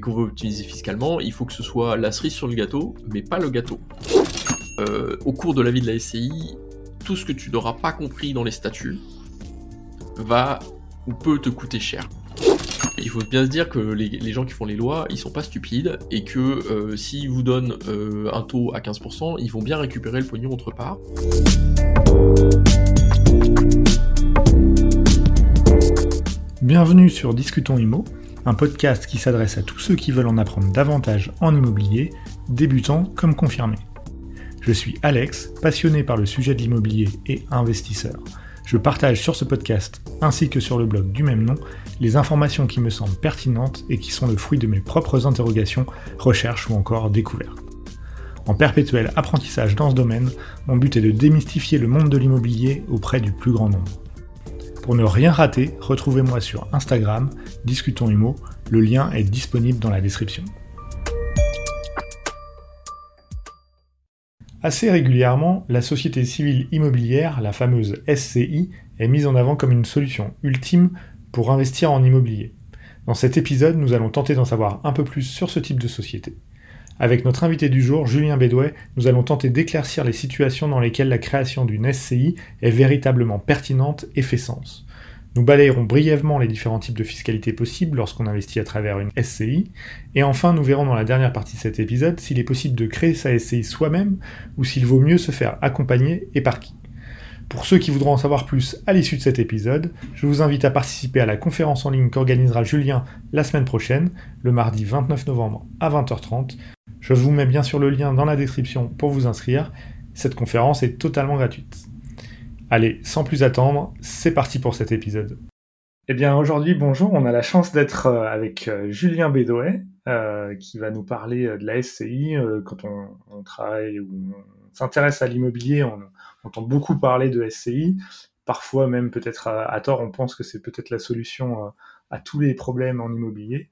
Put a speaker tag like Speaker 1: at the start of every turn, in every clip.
Speaker 1: et qu'on veut optimiser fiscalement, il faut que ce soit la cerise sur le gâteau, mais pas le gâteau. Euh, au cours de la vie de la SCI, tout ce que tu n'auras pas compris dans les statuts va ou peut te coûter cher. Il faut bien se dire que les, gens qui font les lois, ils sont pas stupides et que euh, s'ils vous donnent euh, un taux à 15%, ils vont bien récupérer le pognon autre part.
Speaker 2: Bienvenue sur Discutons Imo, un podcast qui s'adresse à tous ceux qui veulent en apprendre davantage en immobilier, débutants comme confirmés. Je suis Alex, passionné par le sujet de l'immobilier et investisseur. Je partage sur ce podcast, ainsi que sur le blog du même nom, les informations qui me semblent pertinentes et qui sont le fruit de mes propres interrogations, recherches ou encore découvertes. En perpétuel apprentissage dans ce domaine, mon but est de démystifier le monde de l'immobilier auprès du plus grand nombre. Pour ne rien rater, retrouvez-moi sur Instagram, Discutons Humo, le lien est disponible dans la description. Assez régulièrement, la société civile immobilière, la fameuse SCI, est mise en avant comme une solution ultime pour investir en immobilier. Dans cet épisode, nous allons tenter d'en savoir un peu plus sur ce type de société. Avec notre invité du jour, Julien Bédouet, nous allons tenter d'éclaircir les situations dans lesquelles la création d'une SCI est véritablement pertinente et fait sens. Nous balayerons brièvement les différents types de fiscalité possibles lorsqu'on investit à travers une SCI, et enfin nous verrons dans la dernière partie de cet épisode s'il est possible de créer sa SCI soi-même ou s'il vaut mieux se faire accompagner et par qui. Pour ceux qui voudront en savoir plus à l'issue de cet épisode, je vous invite à participer à la conférence en ligne qu'organisera Julien la semaine prochaine, le mardi 29 novembre à 20h30. Je vous mets bien sûr le lien dans la description pour vous inscrire. Cette conférence est totalement gratuite. Allez, sans plus attendre, c'est parti pour cet épisode. Eh bien aujourd'hui, bonjour, on a la chance d'être euh, avec euh, Julien Bédoet, euh, qui va nous parler de la SCI. quand on, travaille ou on s'intéresse à l'immobilier, on, entend beaucoup parler de SCI. Parfois même peut-être à, tort, on pense que c'est peut-être la solution à tous les problèmes en immobilier.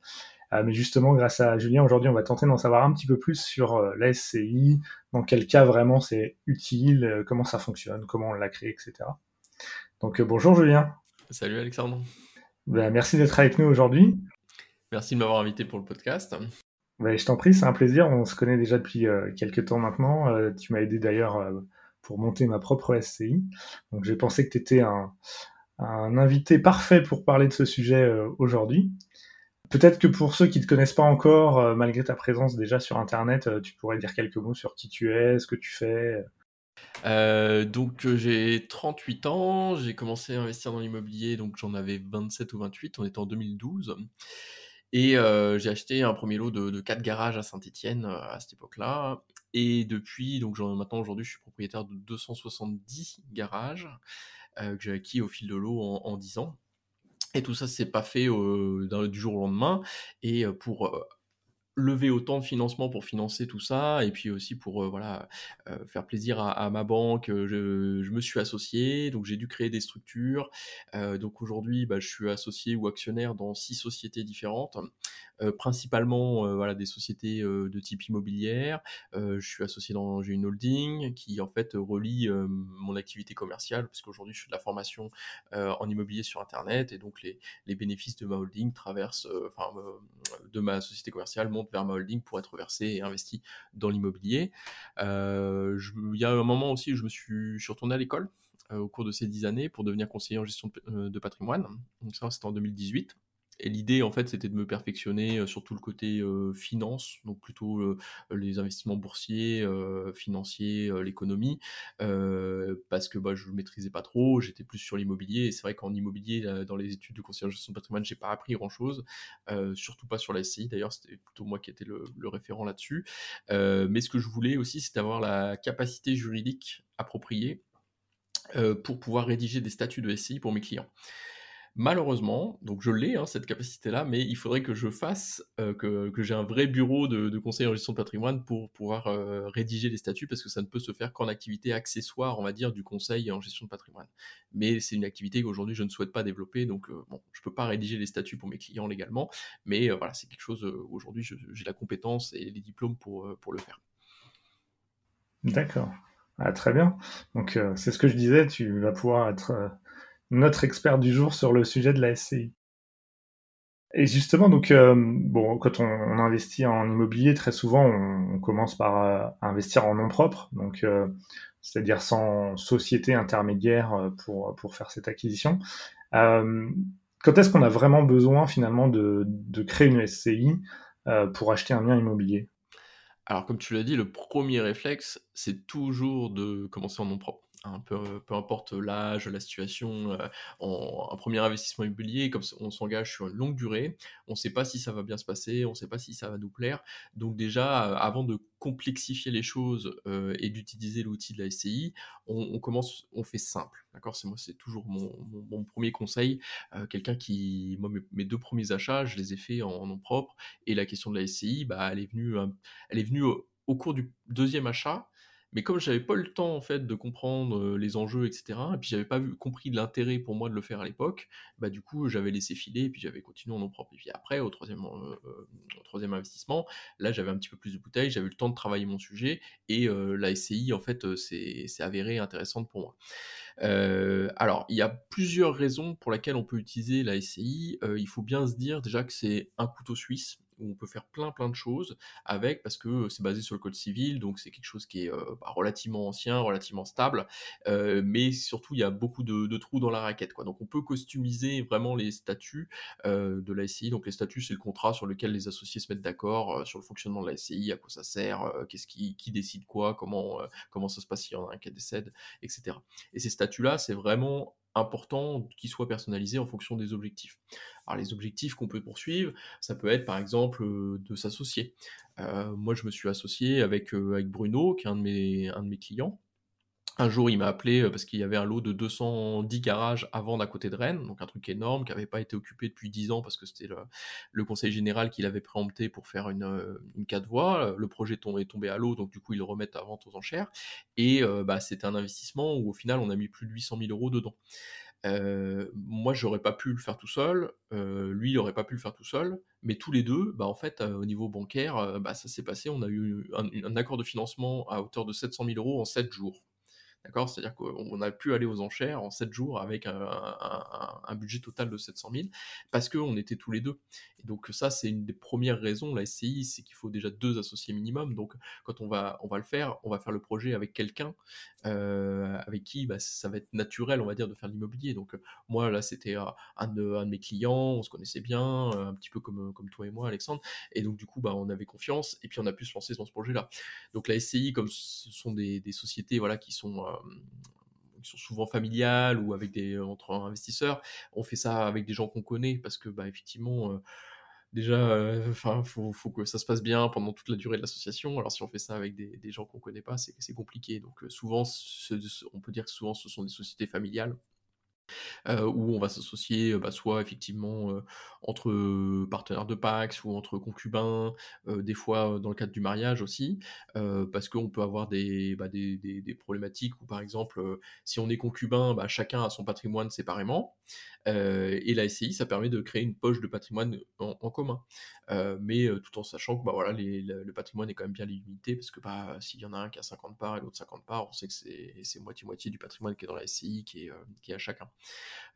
Speaker 2: Euh, mais justement, grâce à Julien, aujourd'hui, on va tenter d'en savoir un petit peu plus sur euh, la SCI, dans quel cas vraiment c'est utile, euh, comment ça fonctionne, comment on l'a créé, etc. Donc bonjour Julien.
Speaker 1: Salut Alexandre.
Speaker 2: Ben, merci d'être avec nous aujourd'hui.
Speaker 1: Merci de m'avoir invité pour le podcast.
Speaker 2: Ben, je t'en prie, c'est un plaisir. On se connaît déjà depuis quelques temps maintenant. tu m'as aidé d'ailleurs pour monter ma propre SCI. Donc j'ai pensé que tu étais un, un, invité parfait pour parler de ce sujet aujourd'hui. Peut-être que pour ceux qui ne te connaissent pas encore, euh, malgré ta présence déjà sur Internet, euh, tu pourrais dire quelques mots sur qui tu es, ce que tu fais.
Speaker 1: Euh, donc j'ai 38 ans, j'ai commencé à investir dans l'immobilier, donc j'en avais 27 ou 28, on était en 2012. Et j'ai acheté un premier lot de, de 4 garages à Saint-Étienne à cette époque-là. Et depuis, donc maintenant aujourd'hui je suis propriétaire de 270 garages que j'ai acquis au fil de l'eau en, en 10 ans. Et tout ça, c'est pas fait du jour au lendemain. Et pour lever autant de financement pour financer tout ça et puis aussi pour voilà faire plaisir à, ma banque je, me suis associé donc j'ai dû créer des structures donc aujourd'hui bah, je suis associé ou actionnaire dans six sociétés différentes principalement voilà, des sociétés de type immobilière. je suis associé dans j'ai une holding qui en fait relie mon activité commerciale, parce qu'aujourd'hui je fais de la formation en immobilier sur Internet, et donc les, les bénéfices de ma holding traversent, enfin, de ma société commerciale montent vers ma holding pour être versés et investis dans l'immobilier. Il y a un moment aussi où je me suis, je suis retourné à l'école au cours de ces dix années pour devenir conseiller en gestion de, patrimoine. Donc ça, c'était en 2018. Et l'idée, en fait, c'était de me perfectionner sur tout le côté finance, donc plutôt les investissements boursiers, financiers, l'économie, parce que bah, je ne maîtrisais pas trop, j'étais plus sur l'immobilier. Et c'est vrai qu'en immobilier, dans les études de conseiller en gestion de patrimoine, j'ai pas appris grand-chose, surtout pas sur la SCI. D'ailleurs, c'était plutôt moi qui étais le, le référent là-dessus. mais ce que je voulais aussi, c'était avoir la capacité juridique appropriée pour pouvoir rédiger des statuts de SCI pour mes clients. Malheureusement, donc je l'ai, hein, cette capacité-là, mais il faudrait que je fasse, euh, que, j'ai un vrai bureau de, conseil en gestion de patrimoine pour pouvoir euh, rédiger les statuts, parce que ça ne peut se faire qu'en activité accessoire, on va dire, du conseil en gestion de patrimoine. Mais c'est une activité qu'aujourd'hui je ne souhaite pas développer, donc euh, bon, je ne peux pas rédiger les statuts pour mes clients légalement, mais voilà, c'est quelque chose, aujourd'hui j'ai la compétence et les diplômes pour, pour le faire.
Speaker 2: D'accord. Ah, très bien. Donc c'est ce que je disais, tu vas pouvoir être notre expert du jour sur le sujet de la SCI. Et justement, donc, euh, quand on, investit en immobilier, très souvent, on, commence par euh, investir en nom propre, donc euh, c'est-à-dire sans société intermédiaire pour, pour faire cette acquisition. quand est-ce qu'on a vraiment besoin finalement de, de créer une SCI pour acheter un bien immobilier?
Speaker 1: Alors, comme tu l'as dit, le premier réflexe, c'est toujours de commencer en nom propre. Un peu, peu importe l'âge, la situation, euh, un premier investissement immobilier, comme on s'engage sur une longue durée, on ne sait pas si ça va bien se passer, on ne sait pas si ça va nous plaire. Donc déjà, euh, avant de complexifier les choses euh, et d'utiliser l'outil de la SCI, on, commence, on fait simple. D'accord? C'est moi, c'est toujours mon, mon, premier conseil. Quelqu'un qui, moi, mes, deux premiers achats, je les ai faits en, nom propre, et la question de la SCI, bah, elle est venue, elle est venue au cours du deuxième achat mais comme j'avais pas le temps en fait de comprendre les enjeux, etc., et puis j'avais pas vu, compris l'intérêt pour moi de le faire à l'époque, bah du coup j'avais laissé filer et puis j'avais continué en nom propre. Et puis après, au troisième, troisième investissement, là j'avais un petit peu plus de bouteilles, j'avais eu le temps de travailler mon sujet et la SCI en fait c'est avéré intéressante pour moi. alors, il y a plusieurs raisons pour lesquelles on peut utiliser la SCI. il faut bien se dire déjà que c'est un couteau suisse où on peut faire plein plein de choses avec, parce que c'est basé sur le code civil, donc c'est quelque chose qui est bah, relativement ancien, relativement stable, mais surtout il y a beaucoup de, trous dans la raquette. Quoi. Donc on peut customiser vraiment les statuts de la SCI. Donc les statuts, c'est le contrat sur lequel les associés se mettent d'accord sur le fonctionnement de la SCI, à quoi ça sert, qu'est-ce qui, qui, décide quoi, comment, comment ça se passe s'il y en a un qui décède, etc. Et ces statuts-là, c'est vraiment important qu'ils soient personnalisés en fonction des objectifs. Alors les objectifs qu'on peut poursuivre, ça peut être par exemple euh, de s'associer. Euh, moi je me suis associé avec, euh, avec Bruno, qui est un de mes, un de mes clients, un jour, il m'a appelé euh, parce qu'il y avait un lot de 210 garages à vendre à côté de Rennes, donc un truc énorme qui n'avait pas été occupé depuis 10 ans parce que c'était le, conseil général qui l'avait préempté pour faire une, euh, une 4 voies. Le projet est tombé à l'eau, donc du coup, ils le remettent à vente aux enchères. Et euh, bah, c'était un investissement où au final, on a mis plus de 800 000 euros dedans. Euh, moi, j'aurais pas pu le faire tout seul, lui, il n'aurait pas pu le faire tout seul, mais tous les deux, bah, en fait, au niveau bancaire, bah, ça s'est passé. On a eu un, un, accord de financement à hauteur de 700 000 euros en 7 jours. D'accord? C'est-à-dire qu'on a pu aller aux enchères en 7 jours avec un, budget total de 700 000 parce qu'on était tous les deux. Et donc ça, c'est une des premières raisons, la SCI, c'est qu'il faut déjà deux associés minimum. Donc quand on va, on va le faire, on va faire le projet avec quelqu'un euh, avec qui bah, ça va être naturel, on va dire, de faire l'immobilier. Donc moi, là, c'était un de, mes clients, on se connaissait bien, un petit peu comme, comme toi et moi, Alexandre. Et donc du coup, bah, on avait confiance et puis on a pu se lancer dans ce projet-là. Donc la SCI, comme ce sont des, des sociétés voilà, qui sont euh, qui sont souvent familiales ou avec des entre investisseurs. On fait ça avec des gens qu'on connaît parce que bah effectivement euh, déjà euh, enfin faut, que ça se passe bien pendant toute la durée de l'association. Alors si on fait ça avec des, gens qu'on connaît pas, c'est compliqué. Donc souvent on peut dire que souvent ce sont des sociétés familiales euh, où on va s'associer bah, soit effectivement euh, entre partenaires de Pax ou entre concubins, des fois dans le cadre du mariage aussi, parce qu'on peut avoir des, bah, problématiques où par exemple si on est concubin, bah, chacun a son patrimoine séparément, et la SCI ça permet de créer une poche de patrimoine en, commun, mais tout en sachant que voilà, le patrimoine est quand même bien limité, parce que bah, s'il y en a un qui a 50 parts et l'autre 50 parts, on sait que c'est moitié-moitié du patrimoine qui est dans la SCI qui est à chacun.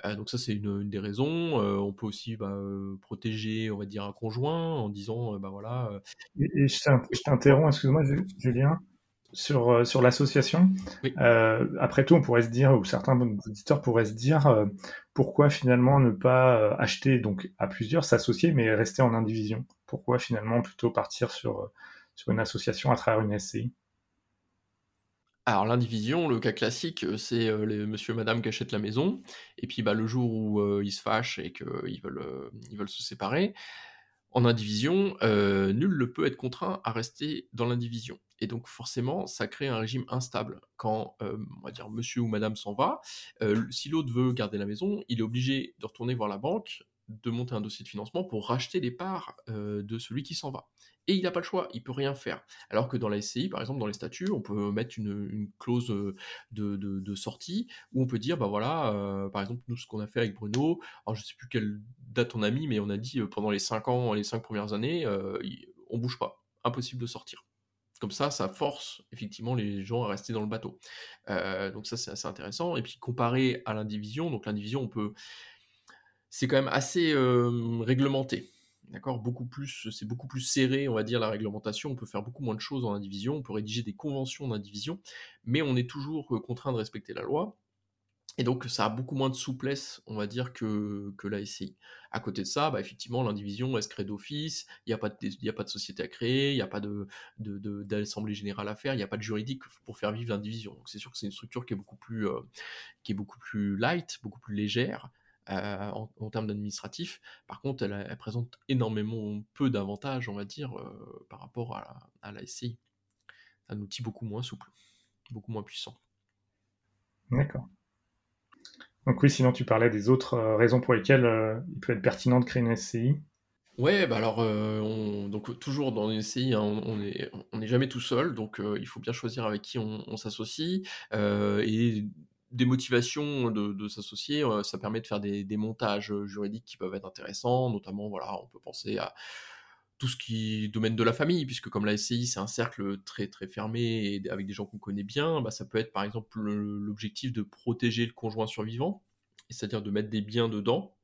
Speaker 1: Euh, donc ça c'est une, des raisons. Euh, on peut aussi bah, euh, protéger, on va dire, un conjoint en disant, bah voilà.
Speaker 2: Et, je t'interromps, excuse-moi, Julien sur, sur l'association. après tout, on pourrait se dire, ou certains auditeurs pourraient se dire, pourquoi finalement ne pas acheter donc à plusieurs, s'associer, mais rester en indivision? Pourquoi finalement plutôt partir sur, sur une association à travers une SCI
Speaker 1: alors l'indivision, le cas classique, euh, c'est euh, les monsieur, madame qui achètent la maison, et puis bah, le jour où euh, ils se fâchent et qu'ils veulent, ils veulent se séparer, en indivision, nul ne peut être contraint à rester dans l'indivision. Et donc forcément, ça crée un régime instable. Quand, on va dire, monsieur ou madame s'en va, si l'autre veut garder la maison, il est obligé de retourner voir la banque, de monter un dossier de financement pour racheter les parts de celui qui s'en va et il n'a pas le choix, il peut rien faire. Alors que dans la SCI, par exemple, dans les statuts, on peut mettre une, clause de, de, sortie où on peut dire, bah voilà, euh, par exemple, nous, ce qu'on a fait avec Bruno, alors je sais plus quelle date on a mis, mais on a dit euh, pendant les 5 ans, les 5 premières années, euh, on bouge pas, impossible de sortir. Comme ça, ça force effectivement les gens à rester dans le bateau. donc ça, c'est assez intéressant. Et puis comparé à l'indivision, donc l'indivision, on peut c'est quand même assez réglementé. D'accord beaucoup plus, c'est beaucoup plus serré, on va dire, la réglementation. On peut faire beaucoup moins de choses en indivision, on peut rédiger des conventions d'indivision, mais on est toujours contraint de respecter la loi. Et donc, ça a beaucoup moins de souplesse, on va dire, que, que la SCI. À côté de ça, bah, effectivement, l'indivision, elle se crée d'office, il n'y a, pas de, a pas de société à créer, il n'y a pas d'assemblée de, de, générale à faire, il n'y a pas de juridique pour faire vivre l'indivision. Donc, c'est sûr que c'est une structure qui est beaucoup plus, euh, qui est beaucoup plus light, beaucoup plus légère. Euh, en, termes d'administratif. Par contre, elle, présente énormément peu d'avantages, on va dire, euh, par rapport à la, à la SCI. Un outil beaucoup moins souple, beaucoup moins puissant.
Speaker 2: D'accord. Donc oui, sinon tu parlais des autres euh, raisons pour lesquelles euh, il peut être pertinent de créer une SCI.
Speaker 1: Ouais, bah alors, donc toujours dans une SCI, hein, on n'est on est jamais tout seul, donc il faut bien choisir avec qui on, s'associe. et des motivations de, s'associer, ça permet de faire des, montages juridiques qui peuvent être intéressants, notamment, voilà, on peut penser à tout ce qui domaine de la famille, puisque comme la SCI, c'est un cercle très très fermé avec des gens qu'on connaît bien, bah, ça peut être par exemple l'objectif de protéger le conjoint survivant, c'est-à-dire de mettre des biens dedans,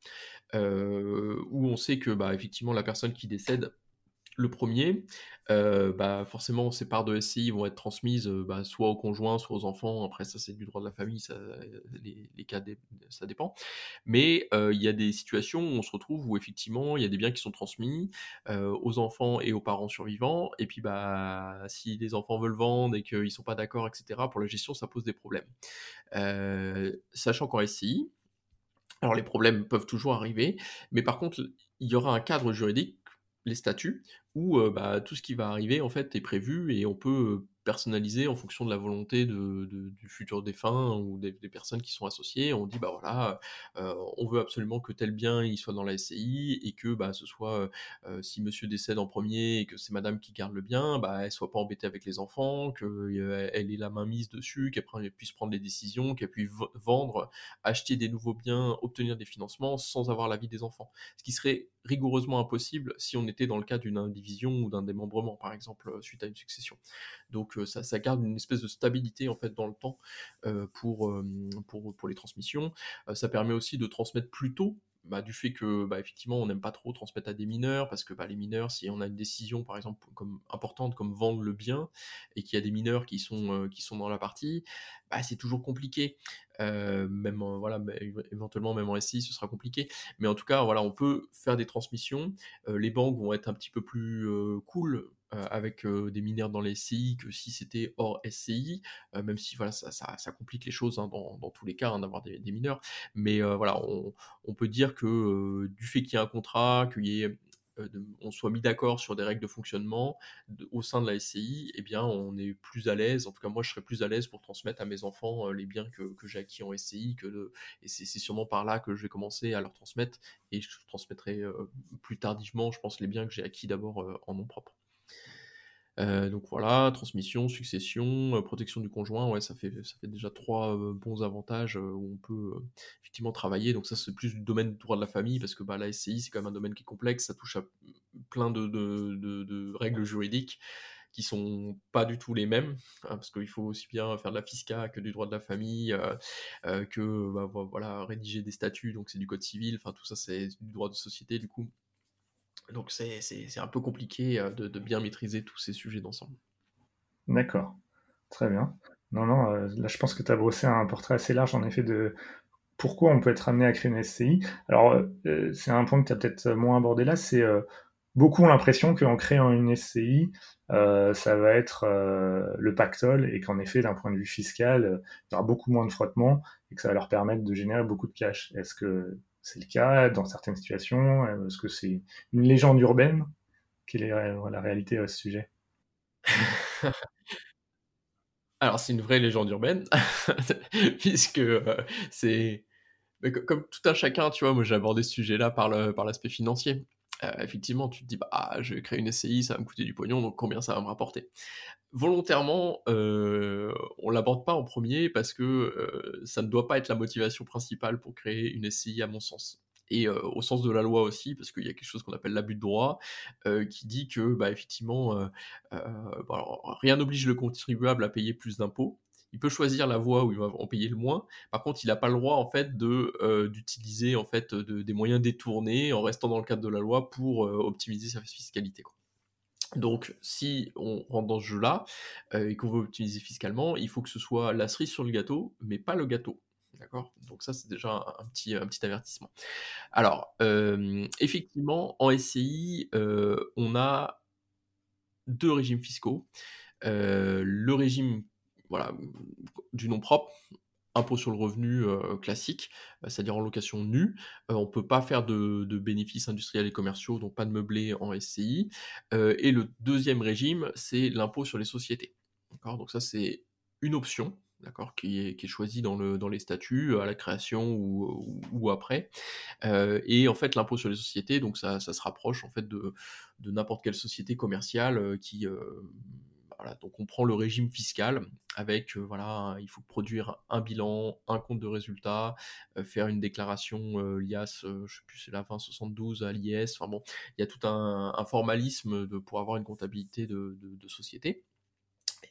Speaker 1: euh, où on sait que bah, effectivement la personne qui décède le premier, euh, bah, forcément, ces parts de SCI vont être transmises euh, bah, soit au conjoint, soit aux enfants. Après, ça, c'est du droit de la famille, ça, les, cas, ça dépend. Mais euh, il y a des situations où on se retrouve où effectivement, il y a des biens qui sont transmis aux enfants et aux parents survivants. Et puis, bah, si les enfants veulent vendre et qu'ils ne sont pas d'accord, etc., pour la gestion, ça pose des problèmes. sachant qu'en SCI, alors les problèmes peuvent toujours arriver, mais par contre, il y aura un cadre juridique les statuts où bah, tout ce qui va arriver en fait est prévu et on peut personnalisé en fonction de la volonté du futur défunt ou des, personnes qui sont associées. On dit bah voilà, euh, on veut absolument que tel bien il soit dans la SCI et que bah ce soit euh, si Monsieur décède en premier et que c'est Madame qui garde le bien, bah elle soit pas embêtée avec les enfants, qu'elle euh, ait la main mise dessus, qu'elle puisse prendre des décisions, qu'elle puisse vendre, acheter des nouveaux biens, obtenir des financements sans avoir l'avis des enfants. Ce qui serait rigoureusement impossible si on était dans le cas d'une indivision ou d'un démembrement, par exemple, suite à une succession. Donc ça, garde une espèce de stabilité en fait dans le temps pour, pour, les transmissions. ça permet aussi de transmettre plus tôt bah, du fait que bah, effectivement on n'aime pas trop transmettre à des mineurs parce que bah, les mineurs si on a une décision par exemple comme importante comme vendre le bien et qu'il y a des mineurs qui sont qui sont dans la partie bah, c'est toujours compliqué. Même voilà éventuellement même en SI ce sera compliqué. Mais en tout cas voilà on peut faire des transmissions. Les banques vont être un petit peu plus cool euh, avec des mineurs dans les SCI que si c'était hors SCI, même si voilà, ça, complique les choses hein, dans, tous les cas hein, d'avoir des, mineurs. Mais voilà, on, peut dire que du fait qu'il y ait un contrat, qu'il y ait on soit mis d'accord sur des règles de fonctionnement au sein de la SCI, eh bien, on est plus à l'aise. En tout cas, moi, je serais plus à l'aise pour transmettre à mes enfants les biens que, que j'ai acquis en SCI. Que Et c'est sûrement par là que je vais commencer à leur transmettre. Et je transmettrai plus tardivement, je pense, les biens que j'ai acquis d'abord en nom propre. Euh, donc voilà, transmission, succession, euh, protection du conjoint, ouais, ça fait, ça fait déjà trois euh, bons avantages où on peut effectivement travailler. Donc ça, c'est plus du domaine du droit de la famille, parce que bah, la SCI, c'est quand même un domaine qui est complexe, ça touche à plein de, règles juridiques qui sont pas du tout les mêmes, hein, parce qu'il faut aussi bien faire de la fisca que du droit de la famille, que bah, voilà, rédiger des statuts, donc c'est du code civil, enfin tout ça c'est du droit de société du coup. Donc c'est un peu compliqué euh, de, bien maîtriser tous ces sujets d'ensemble.
Speaker 2: D'accord, très bien. Non, non, euh, là je pense que tu as brossé un portrait assez large en effet de pourquoi on peut être amené à créer une SCI. Alors euh, c'est un point que tu as peut-être moins abordé là, c'est beaucoup ont l'impression qu'en créant une SCI, ça va être le pactole et qu'en effet d'un point de vue fiscal, il y aura beaucoup moins de frottement et que ça va leur permettre de générer beaucoup de cash. Est-ce que c'est le cas dans certaines situations Est-ce que c'est une légende urbaine? Quelle est la réalité à ce sujet?
Speaker 1: Alors, c'est une vraie légende urbaine, puisque euh, c'est. Comme tout un chacun, tu vois, moi j'ai abordé ce sujet-là par l'aspect financier. Euh, effectivement, tu te dis, bah, je vais créer une SCI, ça va me coûter du pognon, donc combien ça va me rapporter? Volontairement, euh, on l'aborde pas en premier parce que euh, ça ne doit pas être la motivation principale pour créer une SCI, à mon sens. Et euh, au sens de la loi aussi, parce qu'il y a quelque chose qu'on appelle l'abus de droit, qui dit que, bah, effectivement, rien n'oblige le contribuable à payer plus d'impôts il peut choisir la voie où il va en payer le moins. Par contre, il n'a pas le droit en fait de d'utiliser en fait des moyens détournés en restant dans le cadre de la loi pour optimiser sa fiscalité. Donc, si on rentre dans ce jeu-là et qu'on veut optimiser fiscalement, il faut que ce soit la cerise sur le gâteau, mais pas le gâteau. D'accord? Donc ça, c'est déjà un, petit, avertissement. Alors, effectivement, en SCI, on a deux régimes fiscaux. le régime voilà, du nom propre, impôt sur le revenu classique, c'est-à-dire en location nue. on ne peut pas faire de, bénéfices industriels et commerciaux, donc pas de meublé en SCI. et le deuxième régime, c'est l'impôt sur les sociétés. Donc ça, c'est une option d'accord, qui est, qui est choisi dans, le, dans les statuts à la création ou, ou, après. Et en fait, l'impôt sur les sociétés, donc ça, ça, se rapproche en fait de, de n'importe quelle société commerciale qui donc on prend le régime fiscal avec voilà, il faut produire un bilan, un compte de résultat, faire une déclaration l'IAS, je sais plus c'est la 2072 à l'IS. Enfin bon, il y a tout un, formalisme pour avoir une comptabilité de société.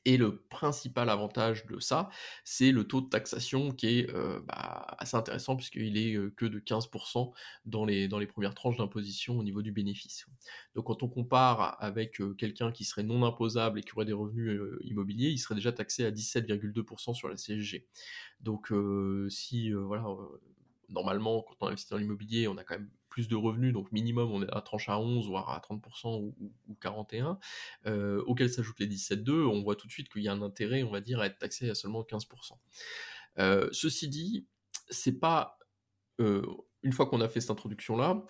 Speaker 1: Et le principal avantage de ça, c'est le taux de taxation qui est euh, bah, assez intéressant puisqu'il est euh, que de 15% dans les, premières tranches d'imposition au niveau du bénéfice. Donc quand on compare avec euh, quelqu'un qui serait non imposable et qui aurait des revenus immobiliers, il serait déjà taxé à 17,2% sur la CSG. Donc si voilà normalement, quand on investit dans l'immobilier, on a quand même plus de revenus, donc minimum, on est à tranche à 11, voire à 30% ou, 41, euh, auquel s'ajoutent les 17,2, on voit tout de suite qu'il y a un intérêt, on va dire, à être taxé à seulement 15%. Euh, ceci dit, c'est pas... Euh, une fois qu'on a fait cette introduction-là,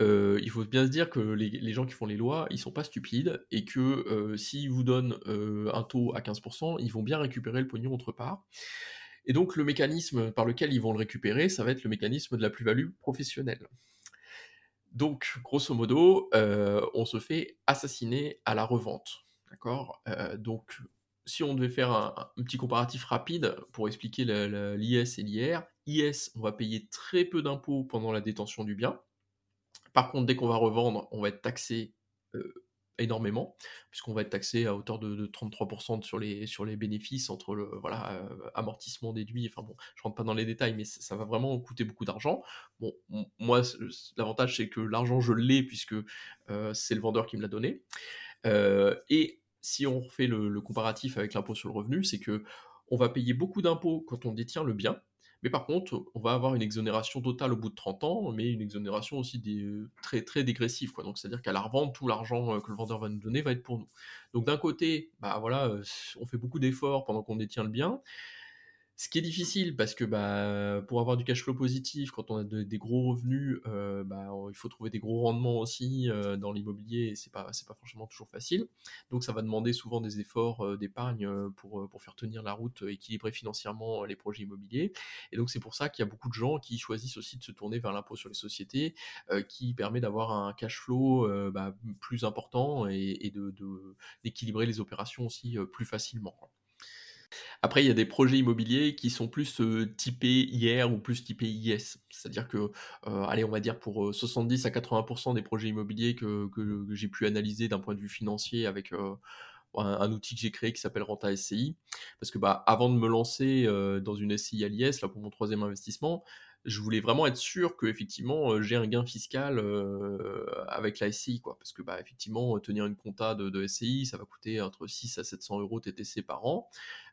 Speaker 1: il faut bien se dire que les, gens qui font les lois, ils sont pas stupides et que s'ils vous donnent un taux à 15%, ils vont bien récupérer le pognon autre part. Et donc le mécanisme par lequel ils vont le récupérer, ça va être le mécanisme de la plus-value professionnelle. Donc, grosso modo, euh, on se fait assassiner à la revente. D'accord? Euh, Donc, si on devait faire un, petit comparatif rapide pour expliquer l'IS et l'IR, IS, on va payer très peu d'impôts pendant la détention du bien. Par contre, dès qu'on va revendre, on va être taxé euh, énormément, puisqu'on va être taxé à hauteur de, 33% sur les, bénéfices entre le voilà, euh, amortissement déduit. Enfin bon, je rentre pas dans les détails, mais ça, va vraiment coûter beaucoup d'argent. Bon, moi, l'avantage, c'est que l'argent, je l'ai, puisque euh, c'est le vendeur qui me l'a donné. Euh, et si on refait le, le comparatif avec l'impôt sur le revenu, c'est que on va payer beaucoup d'impôts quand on détient le bien, mais par contre, on va avoir une exonération totale au bout de 30 ans, mais une exonération aussi des, très, très dégressive. Quoi. Donc, c'est-à-dire qu'à la revente, tout l'argent euh, que le vendeur va nous donner va être pour nous. Donc, d'un côté, bah, voilà, euh, on fait beaucoup d'efforts pendant qu'on détient le bien. Ce qui est difficile parce que bah, pour avoir du cash flow positif, quand on a des gros revenus, euh, bah, il faut trouver des gros rendements aussi euh, dans l'immobilier et c'est pas pas franchement toujours facile. Donc ça va demander souvent des efforts euh, d'épargne pour, faire tenir la route, équilibrer financièrement les projets immobiliers. Et donc c'est pour ça qu'il y a beaucoup de gens qui choisissent aussi de se tourner vers l'impôt sur les sociétés, qui permet d'avoir un cash flow bah, plus important et, de d'équilibrer les opérations aussi plus facilement. Après, il y a des projets immobiliers qui sont plus typés IR ou plus typés IS. C'est-à-dire que, allez, on va dire pour 70 euh, à 80% des projets immobiliers que, j'ai pu analyser d'un point de vue financier avec un, outil que j'ai créé qui s'appelle Renta SCI. Parce que bah, avant de me lancer dans une SCI à l'IS, là, pour mon troisième investissement, je voulais vraiment être sûr que effectivement j'ai un gain fiscal avec la SCI quoi parce que bah effectivement tenir une compta de, de, SCI ça va coûter entre 6 à 700 euros TTC par an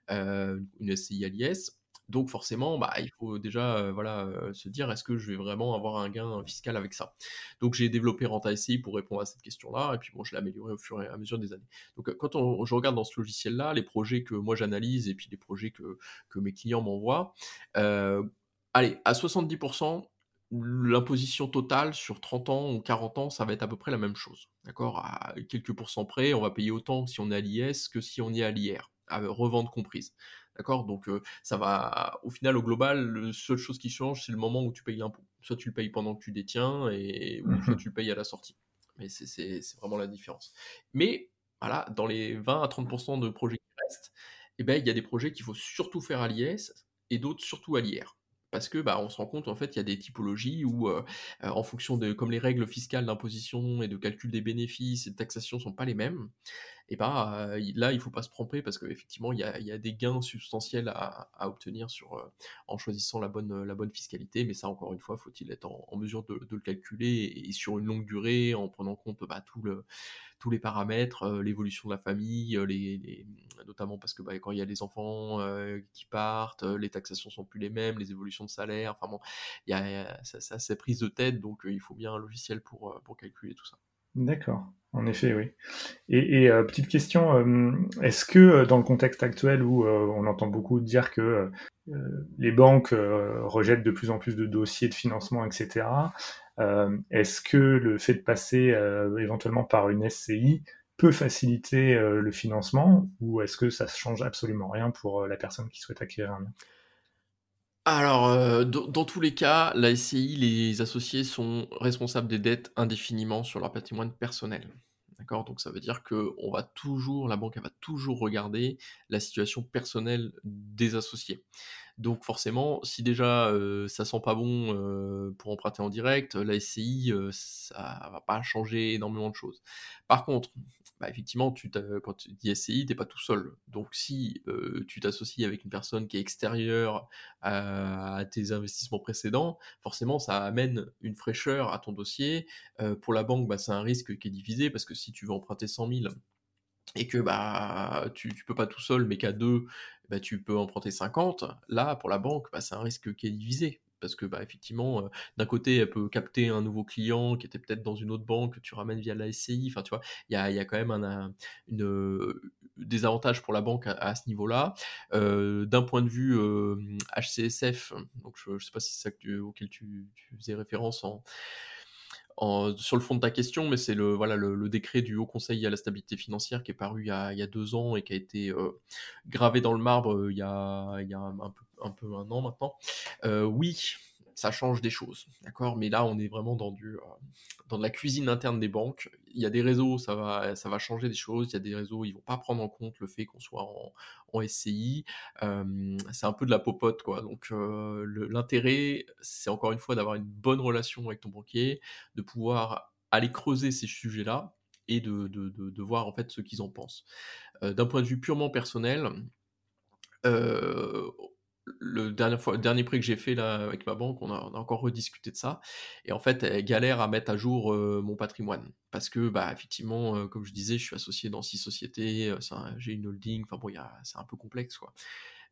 Speaker 1: une SCI à l'IS. Donc forcément, bah, il faut déjà euh, euh, se dire est-ce que je vais vraiment avoir un gain fiscal avec ça? Donc j'ai développé Renta SCI pour répondre à cette question-là, et puis bon, je l'ai amélioré au fur et à mesure des années. Donc quand je regarde dans ce logiciel-là, les projets que moi j'analyse et puis les projets que, que mes clients m'envoient, allez, à 70%, l'imposition totale sur 30 ans ou 40 ans, ça va être à peu près la même chose. D'accord? À quelques pourcents près, on va payer autant si on est à l'IS que si on est à l'IR à revente comprise. D'accord? Donc euh, ça va, au final, au global, la seule chose qui change, c'est le moment où tu payes l'impôt. Soit tu le payes pendant que tu détiens, et, ou soit mmh tu le payes à la sortie. Mais c'est vraiment la différence. Mais voilà, dans les 20 à 30% de projets qui restent, eh ben, il y a des projets qu'il faut surtout faire à l'IS et d'autres surtout à l'IR. Parce que bah, on se rend compte en fait il y a des typologies où euh, euh, en fonction de comme les règles fiscales d'imposition et de calcul des bénéfices et de taxation sont pas les mêmes et bah là il faut pas se tromper parce qu'effectivement il y a, y a, des gains substantiels à, à obtenir sur en choisissant la bonne la bonne fiscalité mais ça encore une fois faut-il être en, mesure de, de, le calculer et, sur une longue durée en prenant compte bah, tout le tous les paramètres, euh, l'évolution de la famille, euh, les, notamment parce que bah, quand il y a des enfants euh, qui partent, les taxations sont plus les mêmes, les évolutions de salaire, enfin bon, il y a, ça, c'est prise de tête, donc il faut bien un logiciel pour, pour calculer tout ça.
Speaker 2: D'accord, en effet, oui. Et, petite question, est-ce que dans le contexte actuel où on entend beaucoup dire que les banques rejettent de plus en plus de dossiers de financement, etc., est-ce que le fait de passer euh, éventuellement par une SCI peut faciliter euh, le financement ou est-ce que ça ne change absolument rien pour la personne qui souhaite acquérir un bien
Speaker 1: alors, dans, tous les cas, la SCI, les associés sont responsables des dettes indéfiniment sur leur patrimoine personnel. D'accord? Donc ça veut dire que la banque va toujours regarder la situation personnelle des associés. Donc forcément, si déjà ça sent pas bon pour emprunter en direct, la SCI, ça va pas changer énormément de choses. Par contre, bah, effectivement, quand tu dis SCI, t'es pas tout seul. Donc si tu t'associes avec une personne qui est extérieure à, tes investissements précédents, forcément, ça amène une fraîcheur à ton dossier. pour la banque, bah, c'est un risque qui est divisé parce que si tu veux emprunter 100 000 et que bah tu, tu peux pas tout seul, mais qu'à deux, bah, tu peux emprunter 50. Là, pour la banque, bah, c'est un risque qui est divisé. Parce que, bah, effectivement, d'un côté, elle peut capter un nouveau client qui était peut-être dans une autre banque, que tu ramènes via la SCI. Enfin, tu vois, il y a, y a, quand même un, une, des avantages pour la banque à, ce niveau-là. D'un point de vue HCSF, donc je ne sais pas si c'est ça auquel tu, tu faisais référence en sur le fond de ta question, mais c'est le, voilà, le, décret du Haut Conseil à la stabilité financière qui est paru il y a, deux ans et qui a été euh, gravé dans le marbre euh, il y a, un, peu, un, peu, an maintenant. Euh, oui, ça change des choses, d'accord? Mais là, on est vraiment dans, du, euh, dans de la cuisine interne des banques. Il y a des réseaux, ça va, ça va changer des choses. Il y a des réseaux, ils vont pas prendre en compte le fait qu'on soit en, en SCI. Euh, c'est un peu de la popote, quoi. Donc, euh, l'intérêt, c'est encore une fois d'avoir une bonne relation avec ton banquier, de pouvoir aller creuser ces sujets-là et de, de, de, voir en fait ce qu'ils en pensent. D'un point de vue purement personnel, euh, le dernier, dernier prêt que j'ai fait là avec ma banque, on a, encore rediscuté de ça. Et en fait, elle galère à mettre à jour euh, mon patrimoine. Parce que, bah, effectivement, euh, comme je disais, je suis associé dans six sociétés, euh, j'ai une holding, enfin bon, c'est un peu complexe, quoi.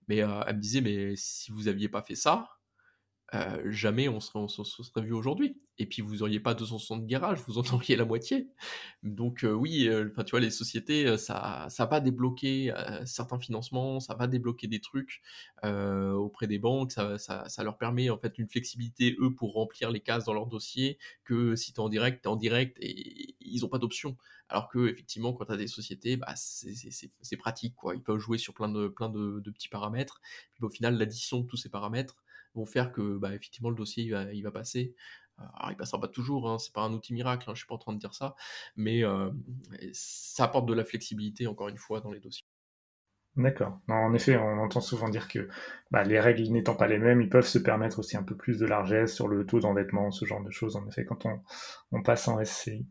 Speaker 1: Mais elle me disait, mais si vous aviez pas fait ça, euh, jamais on serait, on, serait vu aujourd'hui. Et puis vous auriez pas 260 garages, vous en auriez la moitié. Donc euh, oui, euh, tu vois les sociétés, ça, ça va débloquer certains financements, ça va débloquer des trucs auprès des banques, ça, ça, ça, leur permet en fait une flexibilité eux pour remplir les cases dans leur dossier que si tu es en direct, tu en direct et ils ont pas d'option. Alors que effectivement quand tu as des sociétés, bah, c'est pratique quoi. Ils peuvent jouer sur plein de plein de petits paramètres. Puis au final l'addition de tous ces paramètres vont faire que bah, effectivement le dossier il va, il va passer. Alors, il passera pas toujours, hein, c'est pas un outil miracle, hein, je suis pas en train de dire ça, mais euh, ça apporte de la flexibilité, encore une fois, dans les dossiers.
Speaker 2: D'accord. En effet, on entend souvent dire que bah, les règles n'étant pas les mêmes, ils peuvent se permettre aussi un peu plus de largesse sur le taux d'endettement, ce genre de choses, en effet, quand on, passe en SCI.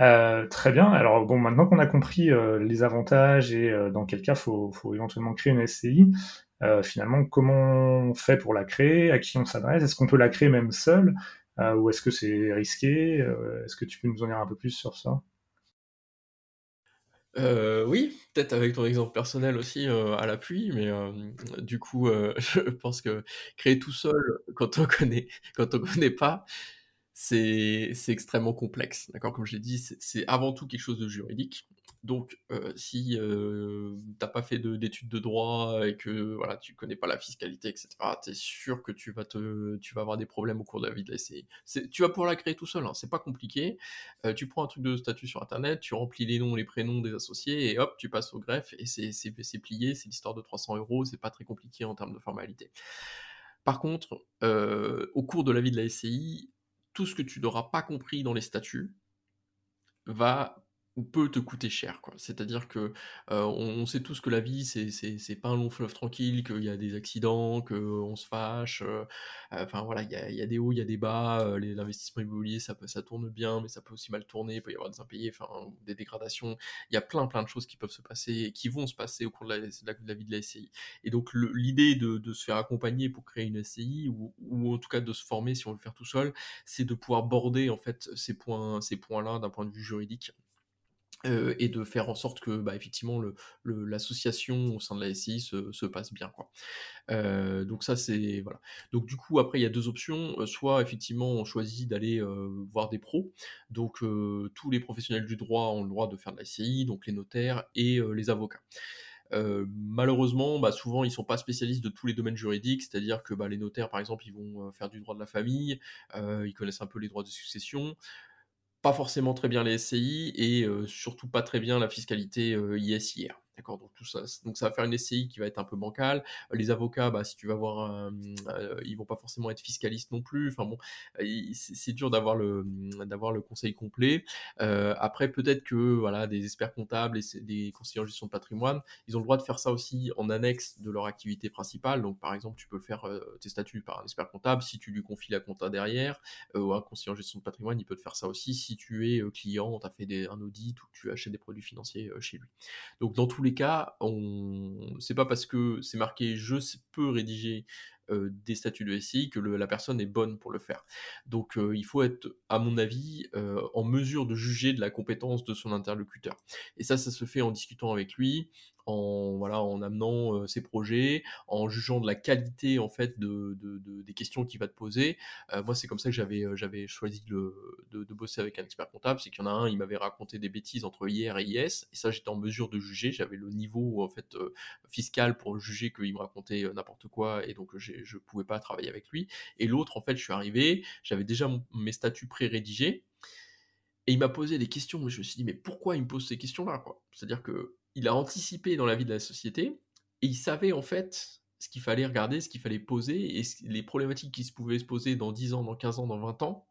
Speaker 2: Euh, très bien. Alors bon, maintenant qu'on a compris euh, les avantages et dans quel cas faut, faut éventuellement créer une SCI, euh, finalement, comment on fait pour la créer? À qui on s'adresse? Est-ce qu'on peut la créer même seul euh, Ou est-ce que c'est risqué? Euh, Est-ce que tu peux nous en dire un peu plus sur ça?
Speaker 1: Oui, peut-être avec ton exemple personnel aussi à l'appui, mais du coup, je pense que créer tout seul quand on connaît, quand on connaît pas, c'est extrêmement complexe. D'accord, comme je l'ai dit, c'est avant tout quelque chose de juridique. Donc, euh, si euh, tu n'as pas fait d'études de, droit et que voilà, tu connais pas la fiscalité, etc., tu es sûr que tu vas, te, tu vas avoir des problèmes au cours de la vie de la SCI. Tu vas pouvoir la créer tout seul, hein, c'est pas compliqué. Euh, tu prends un truc de statut sur Internet, tu remplis les noms, les prénoms des associés, et hop, tu passes au greffe, et c'est plié, c'est l'histoire de 300 euros, c'est pas très compliqué en termes de formalité. Par contre, au cours de la vie de la SCI, tout ce que tu n'auras pas compris dans les statuts va peut te coûter cher. C'est-à-dire que, heu, on sait tous que la vie, c'est c'est pas un long fleuve tranquille, qu'il y a des accidents, qu'on se fâche, heu, enfin voilà, il y a des hauts, il y a des bas, l'investissement immobilier, ça ça tourne bien, mais ça peut aussi mal tourner, il peut y avoir des impayés, des dégradations. Il y a plein, plein de choses qui peuvent se passer et qui vont se passer au cours de la vie de la SCI et donc l'idée de de se faire accompagner pour créer une SCI ou ou en tout cas de se former si on veut le faire tout seul, c'est de pouvoir border en fait ces points ces points-là d'un point de vue juridique et de faire en sorte que, bah, effectivement, l'association au sein de la SCI se, se passe bien, quoi. Donc ça, c'est voilà. Donc du coup, après, il y a deux options. Soit effectivement, on choisit d'aller voir des pros. Donc tous les professionnels du droit ont le droit de faire de la SCI, donc les notaires et les avocats. Malheureusement, bah, souvent ils sont pas spécialistes de tous les domaines juridiques, c'est-à-dire que bah, les notaires, par exemple, ils vont faire du droit de la famille, ils connaissent un peu les droits de succession, pas forcément très bien les SCI et heu, surtout pas très bien la fiscalité, heu, IS/IR. D'accord? Donc tout ça donc ça va faire une SCI qui va être un peu bancale. Les avocats, bah, si tu vas voir un, mmh, ils vont pas forcément être fiscalistes non plus. Enfin bon, i c'est dur d'avoir le, mmh, d'avoir le conseil complet. Après peut-être que, voilà, des experts comptables et des conseillers en gestion de patrimoine, ils ont le droit de faire ça aussi en annexe de leur activité principale. Donc par exemple, tu peux faire, tes statuts par un expert comptable si tu lui confies la compta derrière euh, ou un conseiller en gestion de patrimoine, il peut te faire ça aussi si tu es euh, client, tu as fait des, un audit ou tu achètes des produits financiers euh, chez lui. Donc dans tous les cas, on c'est pas parce que c'est marqué je peux rédiger euh, des statuts de SCI que la personne est bonne pour le faire. Donc euh, il faut être, à mon avis, euh, en mesure de juger de la compétence de son interlocuteur. Et ça, ça se fait en discutant avec lui, en voilà, en amenant ses projets, en jugeant de la qualité en fait de, de- de- des questions qu'il va te poser. Moi, c'est comme ça que j'avais j'avais choisi de, de bosser avec un expert comptable, c'est qu'il y en a un, il m'avait raconté des bêtises entre hier et IS, et ça, j'étais en mesure de juger. J'avais le niveau en fait fiscal pour juger qu'il me racontait n'importe quoi, et donc je pouvais pas travailler avec lui. Et l'autre, en fait, je suis arrivé, j'avais déjà mes statuts pré-rédigés, et il m'a posé des questions, mais je me suis dit, mais pourquoi il me pose ces questions-là, C'est-à-dire que il a anticipé dans la vie de la société, et il savait en fait ce qu'il fallait regarder, ce qu'il fallait poser, et les problématiques qui se pouvaient se poser dans 10 ans, dans 15 ans, dans 20 ans,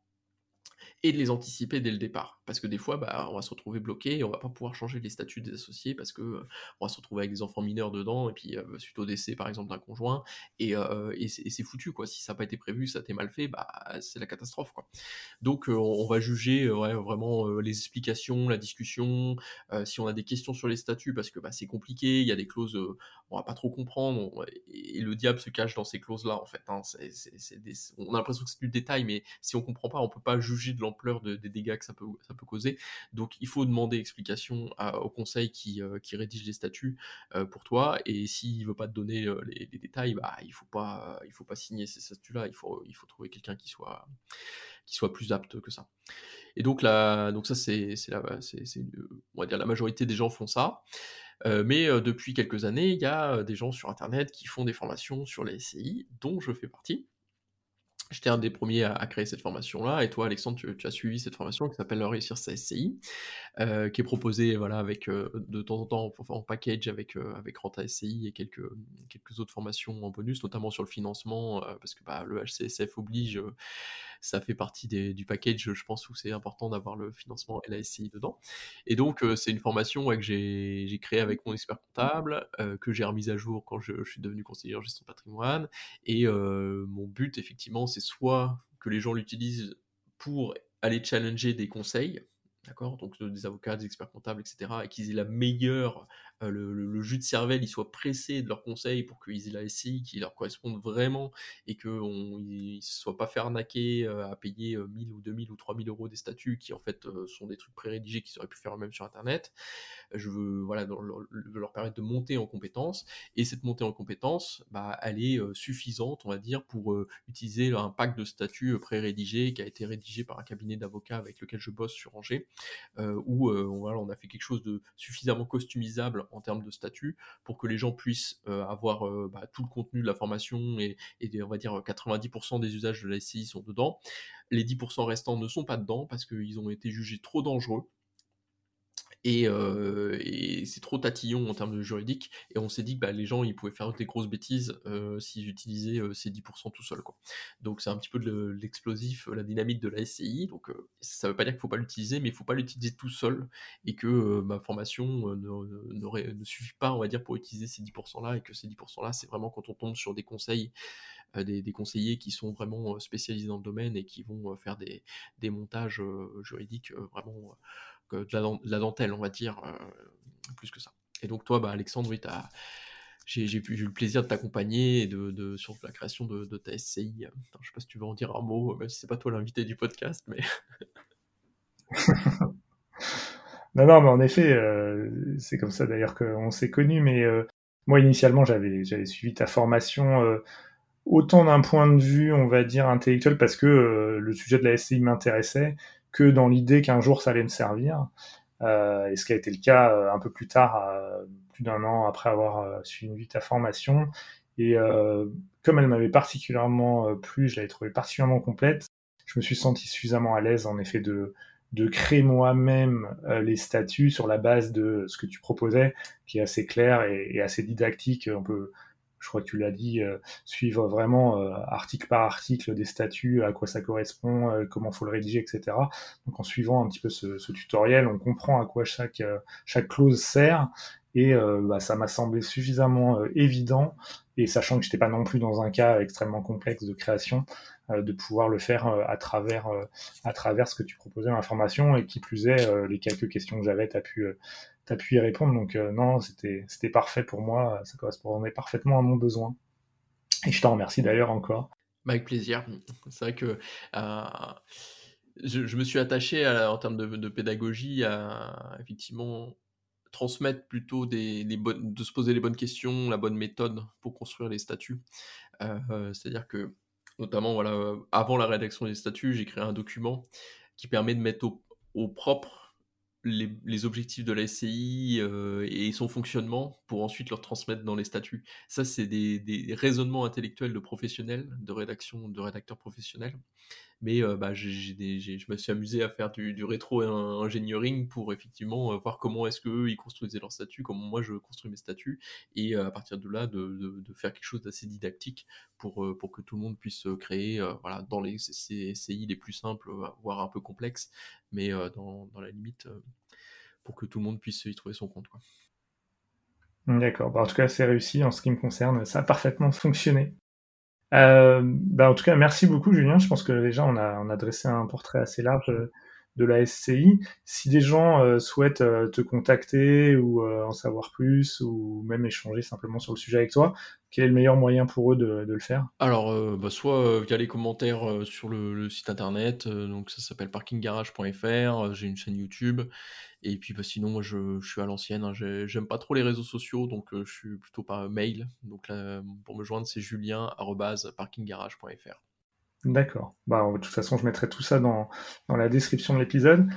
Speaker 1: et de les anticiper dès le départ. Parce que des fois, bah, on va se retrouver bloqué et on va pas pouvoir changer les statuts des associés parce que euh, on va se retrouver avec des enfants mineurs dedans et puis euh, suite au décès par exemple d'un conjoint et, euh, et c'est foutu quoi. Si ça n'a pas été prévu, ça t'est mal fait, bah c'est la catastrophe quoi. Donc on va juger vraiment les explications, la discussion, si on a des questions sur les statuts parce que bah, c'est compliqué, il y a des clauses on va pas trop comprendre et, le diable se cache dans ces clauses là en fait. hein. On a l'impression que c'est du détail mais si on comprend pas, on peut pas juger de l'ampleur de- des dégâts que ça peut causer. Donc il faut demander explication au conseil qui, euh, qui rédige les statuts euh, pour toi et s'il veut pas te donner euh, les, détails, bah il faut pas, faut pas signer ces statuts-là. Il faut, il faut trouver quelqu'un qui soit, qui soit plus apte que ça. Et donc là, donc ça c'est, on va dire la majorité des gens font ça. Mais depuis quelques années, il y a des gens sur Internet qui font des formations sur les SCI, dont je fais partie. J'étais un des premiers à, créer cette formation-là, et toi, Alexandre, tu, as suivi cette formation qui s'appelle Réussir sa SCI, euh, qui est proposée voilà, avec, euh, de temps en temps en, package avec, euh, avec Renta SCI et quelques, quelques autres formations en bonus, notamment sur le financement, parce que bah, le HCSF oblige, ça fait partie du package, je pense, où c'est important d'avoir le financement et la SCI dedans. Et donc, euh, c'est une formation que j'ai créée avec mon expert comptable, euh, que j'ai remise à jour quand je, je suis devenu conseiller en gestion de patrimoine. Et euh, mon but, effectivement, c'est soit que les gens l'utilisent pour aller challenger des conseils, d'accord, donc euh, des avocats, des experts comptables, etc., et qu'ils aient la meilleure, euh, le, jus de cervelle, ils soient pressés de leurs conseils pour qu'ils aient la SCI qui leur corresponde vraiment et qu'ils ne soient pas fait arnaquer euh, à payer euh, 1000 ou 2000 ou 3000 euros des statuts qui en fait sont des trucs pré-rédigés qu'ils auraient pu faire eux-mêmes sur Internet. Je veux leur, permettre de monter en compétences et cette montée en compétences, bah, elle est euh, suffisante, on va dire, pour euh, utiliser un pack de statuts euh, pré-rédigé qui a été rédigé par un cabinet d'avocats avec lequel je bosse sur Angers, où on, a fait quelque chose de suffisamment customisable en termes de statut pour que les gens puissent avoir bah, tout le contenu de la formation et, et on va dire 90% des usages de la SCI sont dedans. Les 10% restants ne sont pas dedans parce qu'ils ont été jugés trop dangereux Et, c'est trop tatillon en termes de juridique. Et on s'est dit que bah, les gens, ils pouvaient faire des grosses bêtises s'ils utilisaient ces 10% tout seuls. Donc c'est un petit peu l'explosif, la dynamique de la SCI. Donc ça ne veut pas dire qu'il ne faut pas l'utiliser, mais il ne faut pas l'utiliser tout seul. Et que ma formation ne, ne, suffit pas, on va dire, pour utiliser ces 10%-là. Et que ces 10%-là, c'est vraiment quand on tombe sur des conseils des, des, conseillers qui sont vraiment spécialisés dans le domaine et qui vont faire des, des montages juridiques vraiment de la, dentelle, on va dire, euh, plus que ça. Et donc toi, bah, Alexandre, j'ai, eu le plaisir de t'accompagner de, sur la création de, ta SCI. je ne sais pas si tu veux en dire un mot, même si c'est pas toi l'invité du podcast, mais...
Speaker 2: non, non, mais en effet, euh, c'est comme ça d'ailleurs qu'on s'est connus, mais euh, moi initialement j'avais, j'avais suivi ta formation autant d'un point de vue, on va dire, intellectuel, parce que le sujet de la SCI m'intéressait, que dans l'idée qu'un jour ça allait me servir. Euh, et ce qui a été le cas euh, un peu plus tard, euh, plus d'un an après avoir suivi ta formation. Et comme elle m'avait particulièrement plu, je l'avais trouvée particulièrement complète, je me suis senti suffisamment à l'aise en effet de, de créer moi-même les statuts sur la base de ce que tu proposais, qui est assez clair et, et assez didactique. On peut je crois que tu l'as dit, euh, suivre vraiment euh, article par article des statuts, à quoi ça correspond, euh, comment faut le rédiger, etc. Donc en suivant un petit peu ce, tutoriel, on comprend à quoi chaque, chaque clause sert. Et bah, ça m'a semblé suffisamment évident, et sachant que j'étais pas non plus dans un cas extrêmement complexe de création, de pouvoir le faire à travers à travers ce que tu proposais dans la et qui plus est, les quelques questions que j'avais, tu as pu tu as pu y répondre. Donc euh, non, c'était parfait pour moi, ça correspondait parfaitement à mon besoin. Et je t'en remercie d'ailleurs encore.
Speaker 1: Bah, avec plaisir. C'est vrai que euh, je, me suis attaché en termes de, pédagogie à effectivement transmettre plutôt de se poser les bonnes questions, la bonne méthode pour construire les statuts. Euh, c'est-à-dire que, notamment, voilà, avant la rédaction des statuts, j'ai créé un document qui permet de mettre au propre les, objectifs de la SCI euh, et son fonctionnement pour ensuite leur transmettre dans les statuts. Ça, c'est des, raisonnements intellectuels de professionnels, de rédaction, de rédacteurs professionnels. Mais euh, bah, je me suis amusé à faire du, rétro-engineering pour effectivement euh, voir comment est-ce qu'eux, ils construisaient leurs statuts, comment moi je construis mes statuts, et à partir de là, de, faire quelque chose d'assez didactique pour, pour que tout le monde puisse créer voilà, dans les SCI les plus simples, voire un peu complexes, mais dans, dans, la limite, pour que tout le monde puisse y trouver son compte.
Speaker 2: D'accord. Bah, en tout cas, c'est réussi en ce qui me concerne. Ça a parfaitement fonctionné. Euh, bah, en tout cas, merci beaucoup, Julien. Je pense que déjà, on a, on a dressé un portrait assez large de la SCI. Si des gens euh, souhaitent euh, te contacter ou euh, en savoir plus ou même échanger simplement sur le sujet avec toi, quel est le meilleur moyen pour eux de, le faire?
Speaker 1: Alors, bah, soit via les commentaires sur le, site internet, donc ça s'appelle parkinggarage.fr, j'ai une chaîne YouTube, et puis bah, sinon, moi je, suis à l'ancienne, hein. j'aime pas trop les réseaux sociaux, donc je suis plutôt par mail. Donc pour me joindre, c'est julien.parkinggarage.fr.
Speaker 2: D'accord. Bah, de toute façon, je mettrai tout ça dans, dans la description de l'épisode.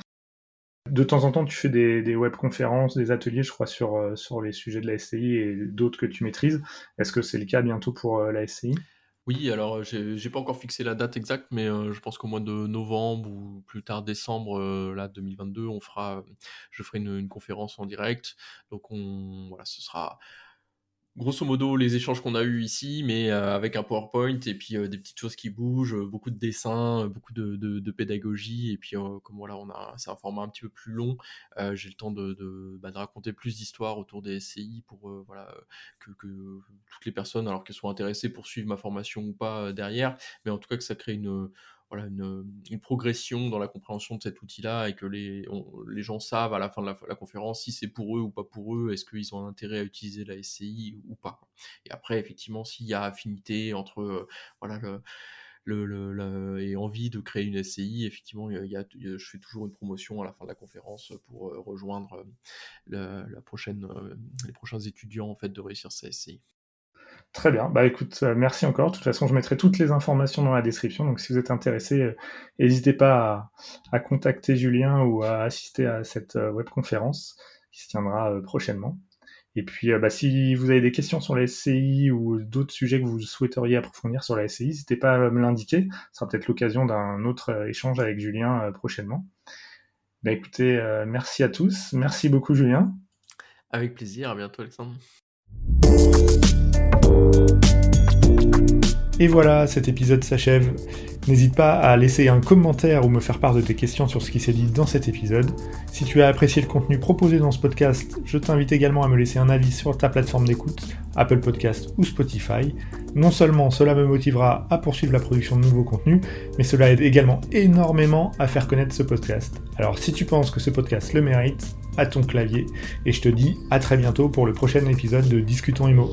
Speaker 2: De temps en temps, tu fais des, des webconférences, des ateliers, je crois, sur, euh, sur les sujets de la SCI et d'autres que tu maîtrises. Est-ce que c'est le cas bientôt pour euh, la SCI
Speaker 1: Oui, alors j'ai pas encore fixé la date exacte, mais euh, je pense qu'au mois de novembre ou plus tard décembre là 2022, on fera, je ferai une, une conférence en direct. Donc on, voilà, ce sera grosso modo les échanges qu'on a eu ici, mais euh, avec un PowerPoint et puis euh, des petites choses qui bougent, euh, beaucoup de dessins, beaucoup de, pédagogie et puis comme voilà on a c'est un format un petit peu plus long, j'ai le temps de, bah, de, raconter plus d'histoires autour des SCI pour voilà que, que, toutes les personnes alors qu'elles soient intéressées pour suivre ma formation ou pas derrière, mais en tout cas que ça crée une voilà, une, progression dans la compréhension de cet outil-là et que les, gens savent à la fin de la, conférence si c'est pour eux ou pas pour eux, est-ce qu'ils ont intérêt à utiliser la SCI ou pas. Et après, effectivement, s'il y a affinité entre euh, voilà, le, et envie de créer une SCI, effectivement, il y a, je fais toujours une promotion à la fin de la conférence pour euh, rejoindre euh, les prochains étudiants en fait de réussir sa SCI.
Speaker 2: Très bien. Bah écoute, euh, merci encore. De toute façon, je mettrai toutes les informations dans la description. Donc si vous êtes intéressé, euh, n'hésitez pas à, contacter Julien ou à assister à cette euh, webconférence qui se tiendra prochainement. Et puis, bah, si vous avez des questions sur la SCI ou d'autres sujets que vous souhaiteriez approfondir sur la SCI, n'hésitez pas à me l'indiquer. Ce sera peut-être l'occasion d'un autre échange avec Julien prochainement. Bah écoutez, merci à tous. Merci beaucoup Julien.
Speaker 1: Avec plaisir, à bientôt Alexandre.
Speaker 2: Et voilà, cet épisode s'achève. N'hésite pas à laisser un commentaire ou me faire part de tes questions sur ce qui s'est dit dans cet épisode. Si tu as apprécié le contenu proposé dans ce podcast, je t'invite également à me laisser un avis sur ta plateforme d'écoute, Apple Podcast ou Spotify. Non seulement cela me motivera à poursuivre la production de nouveaux contenus, mais cela aide également énormément à faire connaître ce podcast. Alors si tu penses que ce podcast le mérite, à ton clavier, et je te dis à très bientôt pour le prochain épisode de Discutons Imo.